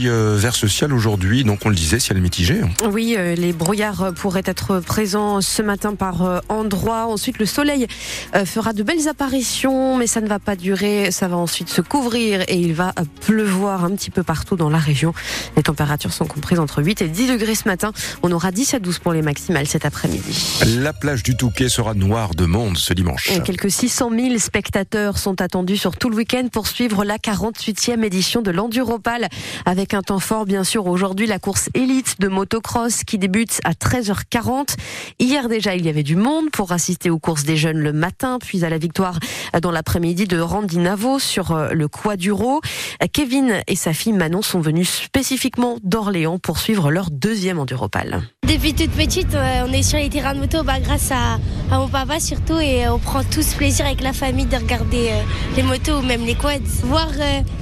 Euh, Vers ce ciel aujourd'hui, donc on le disait, ciel mitigé. Oui, euh, les brouillards pourraient être présents ce matin par euh, endroits. Ensuite, le soleil fera de belles apparitions, mais ça ne va pas durer. Ça va ensuite se couvrir et il va pleuvoir un petit peu partout dans la région. Les températures sont comprises entre 8 et 10 degrés ce matin. On aura 10 à 12 pour les maximales cet après-midi. La plage du Touquet sera noire de monde ce dimanche. Et quelques 600 000 spectateurs sont attendus sur tout le week-end pour suivre la 48e édition de l'Enduropal avec avec un temps fort bien sûr aujourd'hui la course élite de motocross qui débute à 13h40. Hier déjà il y avait du monde pour assister aux courses des jeunes le matin puis à la victoire dans l'après-midi de Randy Navo sur euh, le Quaduro. Kevin et sa fille Manon sont venus spécifiquement d'Orléans pour suivre leur deuxième Enduropal. Depuis toute petite, euh, on est sur les terrains de moto bah, grâce à, mon papa surtout et on prend tous plaisir avec la famille de regarder euh, les motos ou même les quads. Voir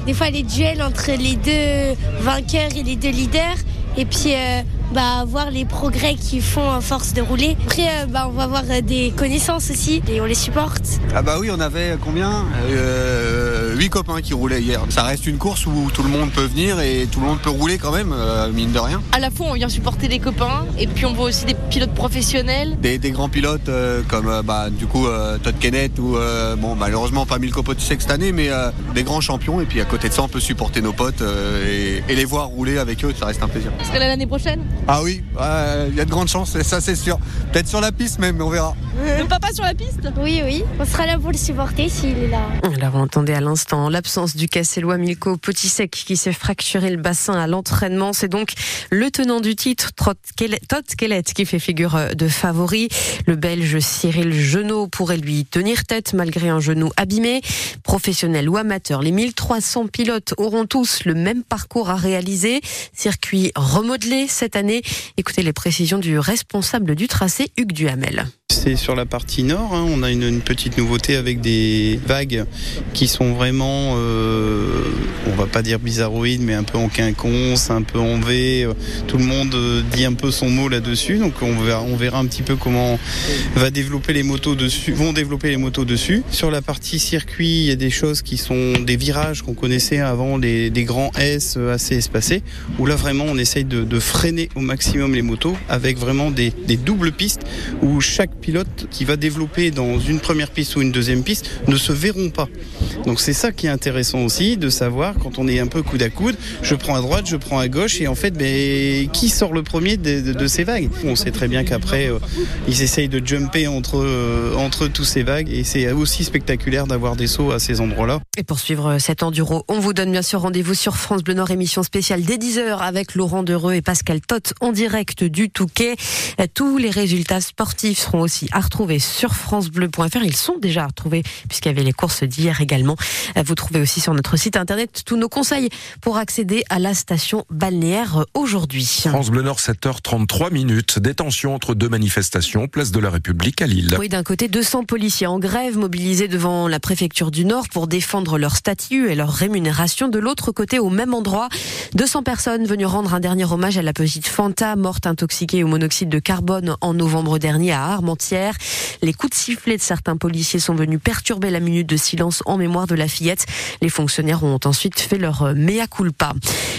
des fois les duels entre les deux vainqueurs et les deux leaders. Et puis euh, bah, voir les progrès qu'ils font à force de rouler. Après, euh, bah, on va avoir euh, des connaissances aussi et on les supporte. Ah bah oui, on avait combien? Euh, 8 copains qui roulaient hier. Ça reste une course où tout le monde peut venir et tout le monde peut rouler quand même, mine de rien. À la fois, on vient supporter des copains et puis on voit aussi des pilotes professionnels. Des, grands pilotes comme bah, du coup Todd Kenneth ou bon malheureusement pas Milko Potisek cette année, mais des grands champions. Et puis à côté de ça, on peut supporter nos potes et, et les voir rouler avec eux, ça reste un plaisir. Ce serait l'année prochaine? Ah oui, il y a de grandes chances, ça c'est sûr. Peut-être sur la piste même, on verra. Le papa sur la piste? Oui, oui. On sera là pour le supporter s'il est là. Là, vous entendez à l'instant l'absence du Cassellois Milko Potisek qui s'est fracturé le bassin à l'entraînement. C'est donc le tenant du titre, Todd Kellett, qui fait figure de favori. Le Belge Cyril Genot pourrait lui tenir tête malgré un genou abîmé. Professionnel ou amateur, les 1300 pilotes auront tous le même parcours à réaliser. Circuit remodelé cette année. Écoutez les précisions du responsable du tracé, Hugues Duhamel. C'est sur la partie nord. Hein. On a une, petite nouveauté avec des vagues qui sont vraiment, euh, on va pas dire bizarroïdes, mais un peu en quinconce, un peu en V. Tout le monde euh, dit un peu son mot là-dessus. Donc on verra, on verra un petit peu comment va développer les motos dessus, vont développer les motos dessus. Sur la partie circuit, il y a des choses qui sont des virages qu'on connaissait avant, des grands S assez espacés, où là vraiment on essaye de, freiner au maximum les motos avec vraiment des, des doubles pistes où chaque pilote qui va développer dans une première piste ou une deuxième piste ne se verront pas. Donc c'est ça qui est intéressant aussi de savoir quand on est un peu coude à coude, je prends à droite, je prends à gauche et en fait ben, qui sort le premier de, ces vagues? On sait très bien qu'après euh, ils essayent de jumper entre, euh, entre tous ces vagues et c'est aussi spectaculaire d'avoir des sauts à ces endroits-là. Et pour suivre cet enduro, on vous donne bien sûr rendez-vous sur France Bleu Nord émission spéciale dès 10h avec Laurent Dereux et Pascal Tot en direct du Touquet. Tous les résultats sportifs seront aussi à retrouver sur francebleu.fr. Ils sont déjà à retrouver puisqu'il y avait les courses d'hier également. Vous trouvez aussi sur notre site internet tous nos conseils pour accéder à la station balnéaire aujourd'hui. France Bleu Nord, 7h33 minutes. Détention entre deux manifestations, place de la République à Lille. Oui, d'un côté, 200 policiers en grève mobilisés devant la préfecture du Nord pour défendre leur statut et leur rémunération. De l'autre côté, au même endroit, 200 personnes venues rendre un dernier hommage à la petite Fanta, morte intoxiquée au monoxyde de carbone en novembre dernier à Armentières. Les coups de sifflet de certains policiers sont venus perturber la minute de silence en mémoire de la Les fonctionnaires ont ensuite fait leur mea culpa.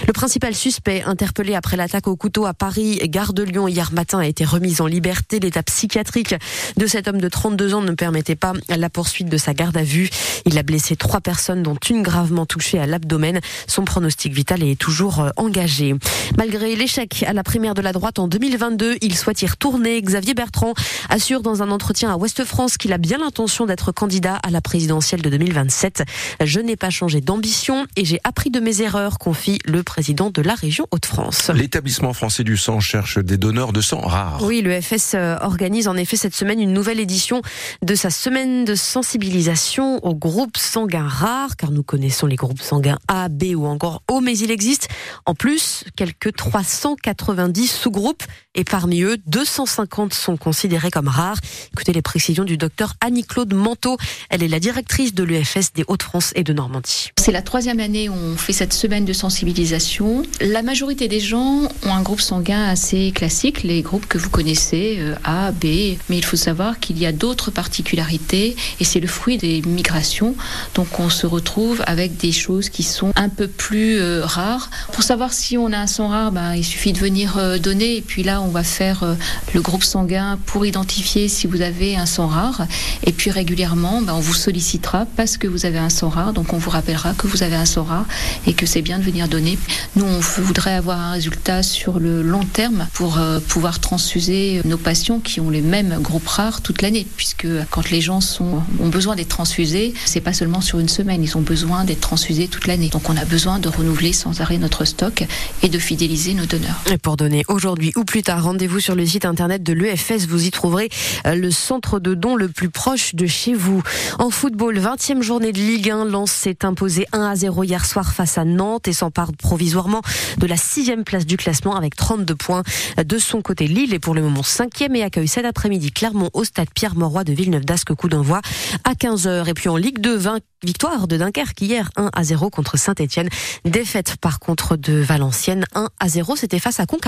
Le principal suspect interpellé après l'attaque au couteau à Paris, gare de Lyon hier matin, a été remis en liberté. L'état psychiatrique de cet homme de 32 ans ne permettait pas la poursuite de sa garde à vue. Il a blessé trois personnes, dont une gravement touchée à l'abdomen. Son pronostic vital est toujours engagé. Malgré l'échec à la primaire de la droite en 2022, il souhaite y retourner. Xavier Bertrand assure dans un entretien à Ouest France qu'il a bien l'intention d'être candidat à la présidentielle de 2027. Je n'ai pas changé d'ambition et j'ai appris de mes erreurs, confie le président de la région Hauts-de-France. L'établissement français du sang cherche des donneurs de sang rares. Oui, le FS euh, organise en effet cette semaine une nouvelle édition de sa semaine de sensibilisation aux groupes sanguins rares, car nous connaissons les groupes sanguins A, B ou encore O, mais il existe en plus quelques 390 sous-groupes et parmi eux, 250 sont considérés comme rares. Écoutez les précisions du docteur Annie-Claude Manteau. Elle est la directrice de l'UFS des Hauts-de-France Et de Normandie. C'est la troisième année où on fait cette semaine de sensibilisation. La majorité des gens ont un groupe sanguin assez classique, les groupes que vous connaissez, euh, A, B, mais il faut savoir qu'il y a d'autres particularités et c'est le fruit des migrations. Donc on se retrouve avec des choses qui sont un peu plus euh, rares. Pour savoir si on a un sang rare, ben, il suffit de venir euh, donner et puis là on va faire le groupe sanguin pour identifier si vous avez un sang rare. Et puis régulièrement, ben, on vous sollicitera parce que vous avez un sang rare. Donc on vous rappellera que vous avez un rare et que c'est bien de venir donner. Nous, on voudrait avoir un résultat sur le long terme pour euh, pouvoir transfuser nos patients qui ont les mêmes groupes rares toute l'année. Puisque quand les gens ont besoin d'être transfusés, c'est pas seulement sur une semaine, ils ont besoin d'être transfusés toute l'année. Donc on a besoin de renouveler sans arrêt notre stock et de fidéliser nos donneurs. Pour donner aujourd'hui ou plus tard, rendez-vous sur le site internet de l'EFS. Vous y trouverez euh, le centre de dons le plus proche de chez vous. En football, 20e journée de Ligue 1, Lens s'est imposé 1 à 0 hier soir face à Nantes et s'empare provisoirement de la sixième place du classement avec 32 points. De son côté, Lille est pour le moment cinquième et accueille cet après-midi Clermont au stade Pierre-Mauroy de Villeneuve-d'Ascq, coup d'envoi à 15h. Et puis en Ligue 2, 20 victoire de Dunkerque hier 1 à 0 contre Saint-Etienne. Défaite par contre de Valenciennes 1 à 0, c'était face à Concarneau.